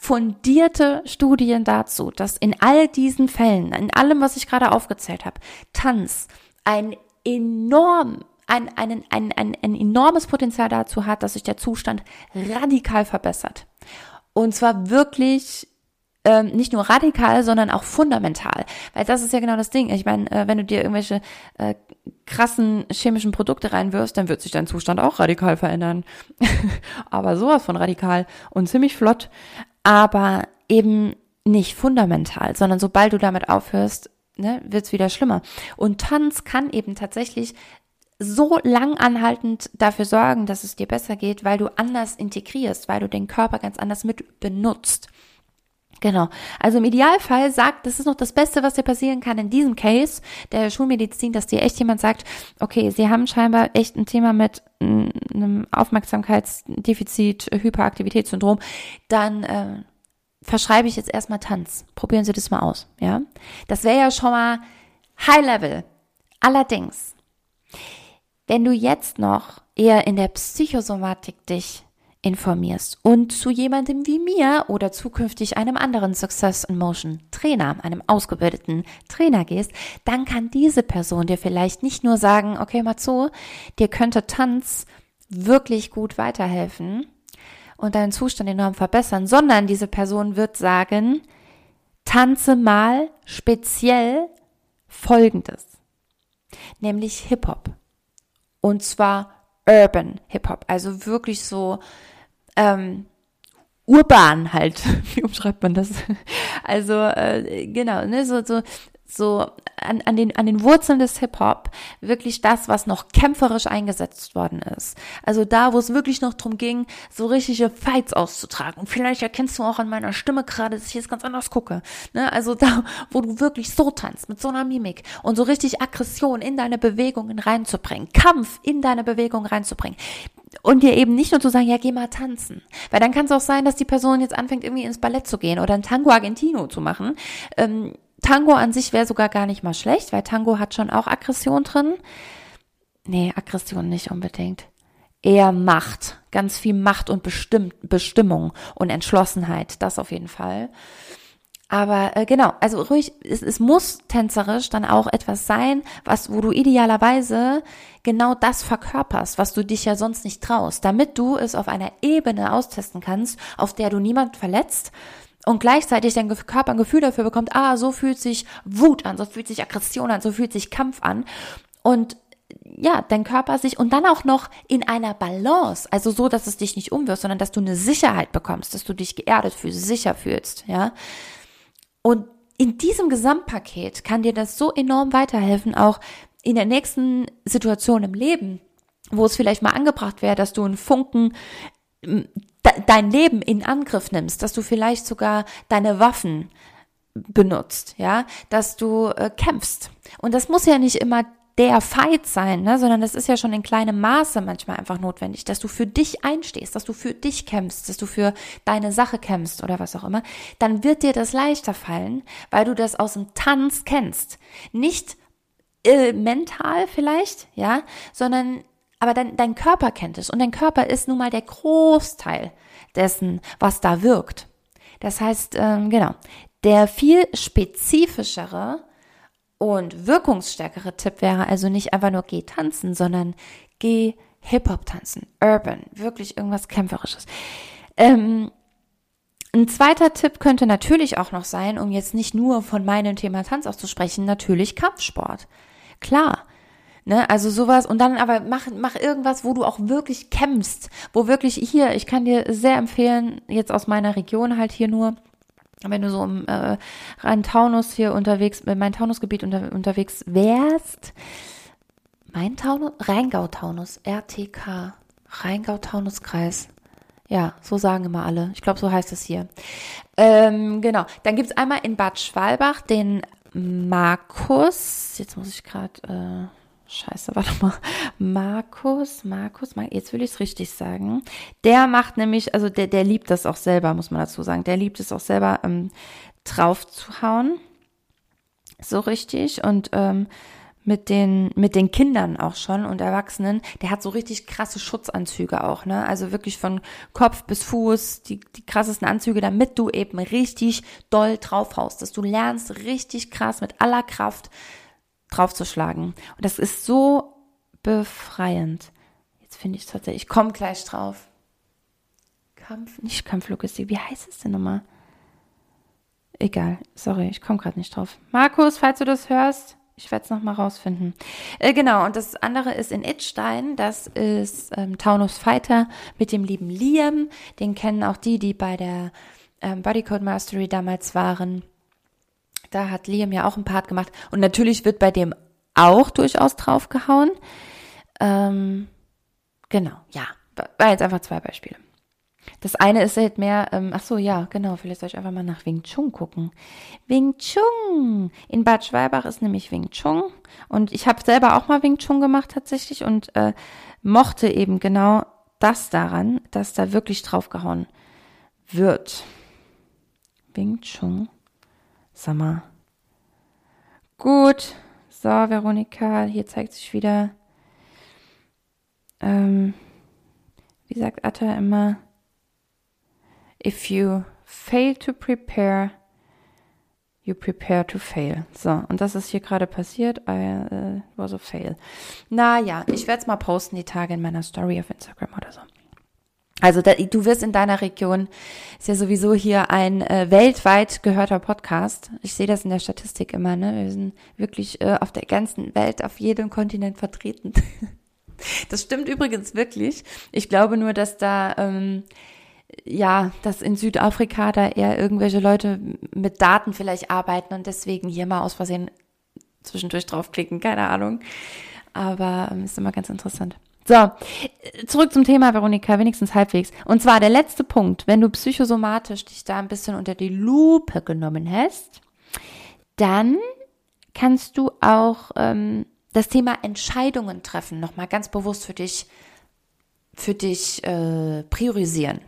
Speaker 1: fundierte Studien dazu, dass in all diesen Fällen, in allem, was ich gerade aufgezählt habe, Tanz ein enorm ein, ein, ein, ein, ein enormes Potenzial dazu hat, dass sich der Zustand radikal verbessert. Und zwar wirklich ähm, nicht nur radikal, sondern auch fundamental. Weil das ist ja genau das Ding. Ich meine, äh, wenn du dir irgendwelche äh, krassen chemischen Produkte reinwirfst, dann wird sich dein Zustand auch radikal verändern. Aber sowas von radikal und ziemlich flott. Aber eben nicht fundamental, sondern sobald du damit aufhörst, ne, wird es wieder schlimmer. Und Tanz kann eben tatsächlich so lang anhaltend dafür sorgen, dass es dir besser geht, weil du anders integrierst, weil du den Körper ganz anders mit benutzt. Genau. Also im Idealfall sagt, das ist noch das Beste, was dir passieren kann in diesem Case der Schulmedizin, dass dir echt jemand sagt, okay, sie haben scheinbar echt ein Thema mit einem Aufmerksamkeitsdefizit, Hyperaktivitätssyndrom, dann äh, verschreibe ich jetzt erstmal Tanz. Probieren Sie das mal aus, ja? Das wäre ja schon mal High Level. Allerdings, wenn du jetzt noch eher in der Psychosomatik dich informierst und zu jemandem wie mir oder zukünftig einem anderen Success in Motion Trainer, einem ausgebildeten Trainer gehst, dann kann diese Person dir vielleicht nicht nur sagen, okay, mal zu, dir könnte Tanz wirklich gut weiterhelfen und deinen Zustand enorm verbessern, sondern diese Person wird sagen, tanze mal speziell Folgendes, nämlich Hip-Hop. Und zwar Urban Hip-Hop, also wirklich so ähm, urban halt. Wie umschreibt man das? Also äh, genau, ne, so so so an, an, den, an den Wurzeln des Hip-Hop wirklich das, was noch kämpferisch eingesetzt worden ist. Also da, wo es wirklich noch drum ging, so richtige Fights auszutragen. Und vielleicht erkennst du auch an meiner Stimme gerade, dass ich jetzt ganz anders gucke. Ne? Also da, wo du wirklich so tanzt, mit so einer Mimik und so richtig Aggression in deine Bewegungen reinzubringen, Kampf in deine Bewegungen reinzubringen und dir eben nicht nur zu sagen, ja, geh mal tanzen. Weil dann kann es auch sein, dass die Person jetzt anfängt, irgendwie ins Ballett zu gehen oder ein Tango Argentino zu machen. Ähm, Tango an sich wäre sogar gar nicht mal schlecht, weil Tango hat schon auch Aggression drin. Nee, Aggression nicht unbedingt. Eher Macht. Ganz viel Macht und Bestimm Bestimmung und Entschlossenheit. Das auf jeden Fall. Aber äh, genau, also ruhig, es, es muss tänzerisch dann auch etwas sein, was, wo du idealerweise genau das verkörperst, was du dich ja sonst nicht traust, damit du es auf einer Ebene austesten kannst, auf der du niemand verletzt und gleichzeitig dein Körper ein Gefühl dafür bekommt, ah, so fühlt sich Wut an, so fühlt sich Aggression an, so fühlt sich Kampf an. Und ja, dein Körper sich und dann auch noch in einer Balance, also so, dass es dich nicht umwirft, sondern dass du eine Sicherheit bekommst, dass du dich geerdet fühlst, sicher fühlst, ja. Und in diesem Gesamtpaket kann dir das so enorm weiterhelfen, auch in der nächsten Situation im Leben, wo es vielleicht mal angebracht wäre, dass du einen Funken dein Leben in Angriff nimmst, dass du vielleicht sogar deine Waffen benutzt, ja, dass du äh, kämpfst. Und das muss ja nicht immer der Fight sein, ne, sondern das ist ja schon in kleinem Maße manchmal einfach notwendig, dass du für dich einstehst, dass du für dich kämpfst, dass du für deine Sache kämpfst oder was auch immer, dann wird dir das leichter fallen, weil du das aus dem Tanz kennst. Nicht äh, mental vielleicht, ja, sondern aber dein, dein Körper kennt es und dein Körper ist nun mal der Großteil dessen, was da wirkt. Das heißt, ähm, genau, der viel spezifischere und wirkungsstärkere Tipp wäre also nicht einfach nur geh tanzen, sondern geh Hip-Hop tanzen, Urban, wirklich irgendwas Kämpferisches. Ähm, ein zweiter Tipp könnte natürlich auch noch sein, um jetzt nicht nur von meinem Thema Tanz auszusprechen, natürlich Kampfsport. Klar. Ne, also sowas und dann aber mach, mach irgendwas, wo du auch wirklich kämpfst, wo wirklich hier, ich kann dir sehr empfehlen, jetzt aus meiner Region halt hier nur, wenn du so im äh, Rhein-Taunus hier unterwegs, in mein Taunusgebiet unter, unterwegs wärst, mein Taunus, Rheingau-Taunus, RTK, Rheingau-Taunus-Kreis. Ja, so sagen immer alle. Ich glaube, so heißt es hier. Ähm, genau. Dann gibt's einmal in Bad Schwalbach den Markus. Jetzt muss ich gerade. Scheiße, warte mal. Markus, Markus, jetzt will ich es richtig sagen. Der macht nämlich, also der, der liebt das auch selber, muss man dazu sagen. Der liebt es auch selber ähm, drauf zu hauen. So richtig. Und ähm, mit den, mit den Kindern auch schon und Erwachsenen, der hat so richtig krasse Schutzanzüge auch, ne? Also wirklich von Kopf bis Fuß, die, die krassesten Anzüge, damit du eben richtig doll draufhaust, dass du lernst richtig krass mit aller Kraft draufzuschlagen. Und das ist so befreiend. Jetzt finde ich es tatsächlich, ich komme gleich drauf. Kampf, nicht Kampflogistik, wie heißt es denn nochmal? Egal, sorry, ich komme gerade nicht drauf. Markus, falls du das hörst, ich werde es nochmal rausfinden. Äh, genau, und das andere ist in Itstein. Das ist ähm, Taunus Fighter mit dem lieben Liam. Den kennen auch die, die bei der ähm, Bodycode Mastery damals waren. Da hat Liam ja auch einen Part gemacht. Und natürlich wird bei dem auch durchaus draufgehauen. Ähm, genau, ja. War jetzt einfach zwei Beispiele. Das eine ist halt mehr, ähm, ach so, ja, genau, vielleicht soll ich einfach mal nach Wing Chun gucken. Wing Chun! In Bad Schwalbach ist nämlich Wing Chun. Und ich habe selber auch mal Wing Chun gemacht tatsächlich und äh, mochte eben genau das daran, dass da wirklich draufgehauen wird. Wing Chun. Sag mal. Gut. So, Veronika, hier zeigt sich wieder. Ähm, wie sagt Atta immer? If you fail to prepare, you prepare to fail. So, und das ist hier gerade passiert. I uh, was a fail. Naja, ich werde es mal posten die Tage in meiner Story auf Instagram oder so. Also da, du wirst in deiner Region, ist ja sowieso hier ein äh, weltweit gehörter Podcast. Ich sehe das in der Statistik immer, ne? Wir sind wirklich äh, auf der ganzen Welt, auf jedem Kontinent vertreten. das stimmt übrigens wirklich. Ich glaube nur, dass da ähm, ja, dass in Südafrika da eher irgendwelche Leute mit Daten vielleicht arbeiten und deswegen hier mal aus Versehen zwischendurch draufklicken, keine Ahnung. Aber ähm, ist immer ganz interessant. So, zurück zum Thema, Veronika, wenigstens halbwegs. Und zwar der letzte Punkt, wenn du psychosomatisch dich da ein bisschen unter die Lupe genommen hast, dann kannst du auch ähm, das Thema Entscheidungen treffen nochmal ganz bewusst für dich, für dich äh, priorisieren.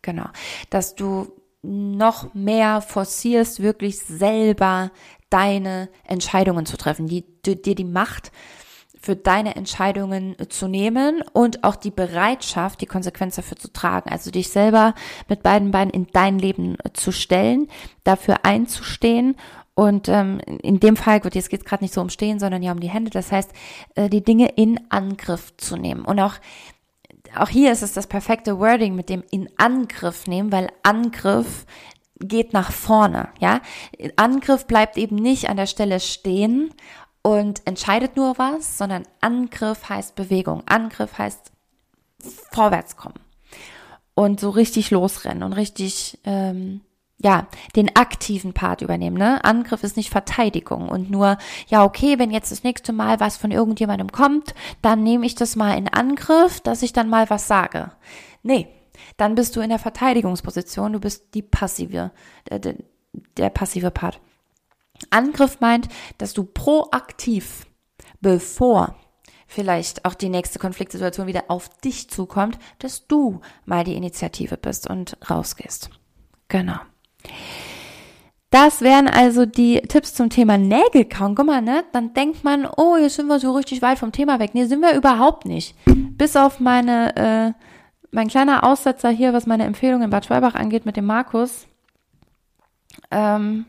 Speaker 1: Genau. Dass du noch mehr forcierst, wirklich selber deine Entscheidungen zu treffen, die, die dir die Macht für deine Entscheidungen zu nehmen und auch die Bereitschaft, die Konsequenz dafür zu tragen. Also dich selber mit beiden Beinen in dein Leben zu stellen, dafür einzustehen und ähm, in dem Fall, gut, jetzt geht es gerade nicht so um Stehen, sondern ja um die Hände. Das heißt, äh, die Dinge in Angriff zu nehmen. Und auch auch hier ist es das perfekte Wording mit dem in Angriff nehmen, weil Angriff geht nach vorne, ja. Angriff bleibt eben nicht an der Stelle stehen und entscheidet nur was, sondern Angriff heißt Bewegung. Angriff heißt vorwärts kommen und so richtig losrennen und richtig ähm, ja, den aktiven Part übernehmen. Ne? Angriff ist nicht Verteidigung und nur, ja, okay, wenn jetzt das nächste Mal was von irgendjemandem kommt, dann nehme ich das mal in Angriff, dass ich dann mal was sage. Nee, dann bist du in der Verteidigungsposition, du bist die passive, der, der, der passive Part. Angriff meint, dass du proaktiv, bevor vielleicht auch die nächste Konfliktsituation wieder auf dich zukommt, dass du mal die Initiative bist und rausgehst. Genau. Das wären also die Tipps zum Thema Nägelkauen. Guck mal, ne? Dann denkt man, oh, jetzt sind wir so richtig weit vom Thema weg. Nee, sind wir überhaupt nicht. Bis auf meine, äh, mein kleiner Aussetzer hier, was meine Empfehlung in Bad Schwalbach angeht mit dem Markus. Ähm,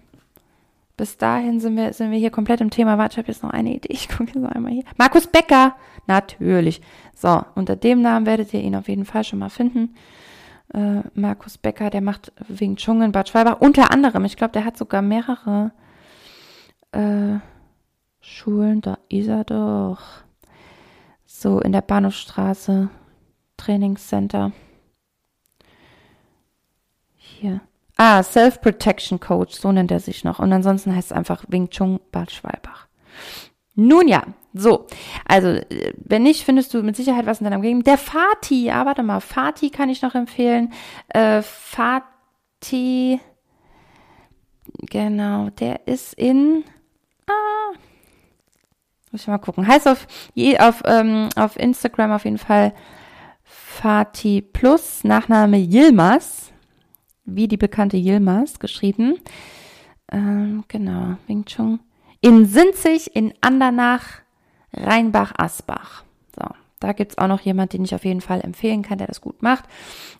Speaker 1: bis dahin sind wir, sind wir hier komplett im Thema. Warte, ich habe jetzt noch eine Idee. Ich gucke jetzt noch einmal hier. Markus Becker! Natürlich. So, unter dem Namen werdet ihr ihn auf jeden Fall schon mal finden äh, Markus Becker, der macht wegen Chun in Bad Schwalbach unter anderem, ich glaube, der hat sogar mehrere äh, Schulen, da ist er doch. So, in der Bahnhofstraße, Trainingscenter. Hier. Ah, Self-Protection Coach, so nennt er sich noch. Und ansonsten heißt es einfach Wing Chun Bad Schwalbach. Nun ja, so, also äh, wenn nicht, findest du mit Sicherheit was in deinem Umgebung. Der Fati, ah, warte mal, Fati kann ich noch empfehlen. Äh, Fati, genau, der ist in, ah, muss ich mal gucken. Heißt auf, auf, ähm, auf Instagram auf jeden Fall Fati Plus, Nachname Yilmaz, wie die bekannte Yilmaz geschrieben. Ähm, genau, Wing Chun. In Sinzig, in Andernach, Rheinbach-Asbach. So, da gibt's auch noch jemand, den ich auf jeden Fall empfehlen kann, der das gut macht.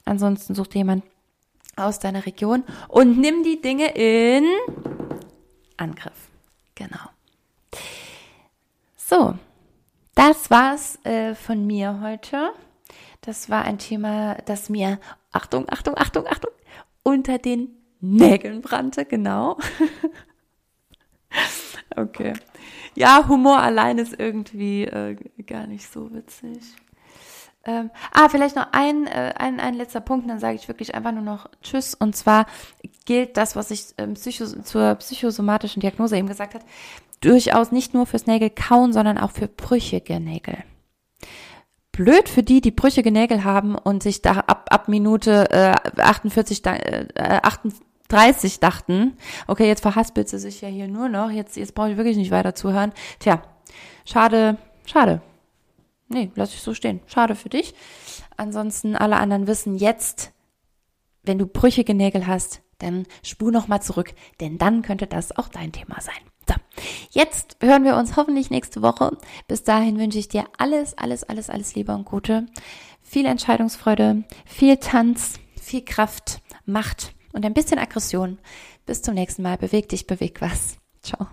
Speaker 1: Ansonsten sucht jemand aus deiner Region und nimm die Dinge in Angriff. Genau. So, das war's äh, von mir heute. Das war ein Thema, das mir, Achtung, Achtung, Achtung, Achtung, unter den Nägeln brannte, genau. okay. Ja, Humor allein ist irgendwie äh, gar nicht so witzig. Ähm, ah, vielleicht noch ein, äh, ein, ein letzter Punkt, dann sage ich wirklich einfach nur noch Tschüss. Und zwar gilt das, was ich ähm, Psycho zur psychosomatischen Diagnose eben gesagt habe, durchaus nicht nur fürs Nägel kauen, sondern auch für brüchige Nägel. Blöd für die, die brüchige Nägel haben und sich da ab, ab Minute äh, 48, äh, 38 dachten, okay, jetzt verhaspelt sie sich ja hier nur noch, jetzt, jetzt brauche ich wirklich nicht weiter zuhören. Tja, schade, schade. Nee, lass ich so stehen. Schade für dich. Ansonsten alle anderen wissen jetzt, wenn du brüchige Nägel hast, dann spur noch mal zurück, denn dann könnte das auch dein Thema sein. So, jetzt hören wir uns hoffentlich nächste Woche. Bis dahin wünsche ich dir alles, alles, alles, alles Liebe und Gute. Viel Entscheidungsfreude, viel Tanz, viel Kraft, Macht und ein bisschen Aggression. Bis zum nächsten Mal. Beweg dich, beweg was. Ciao.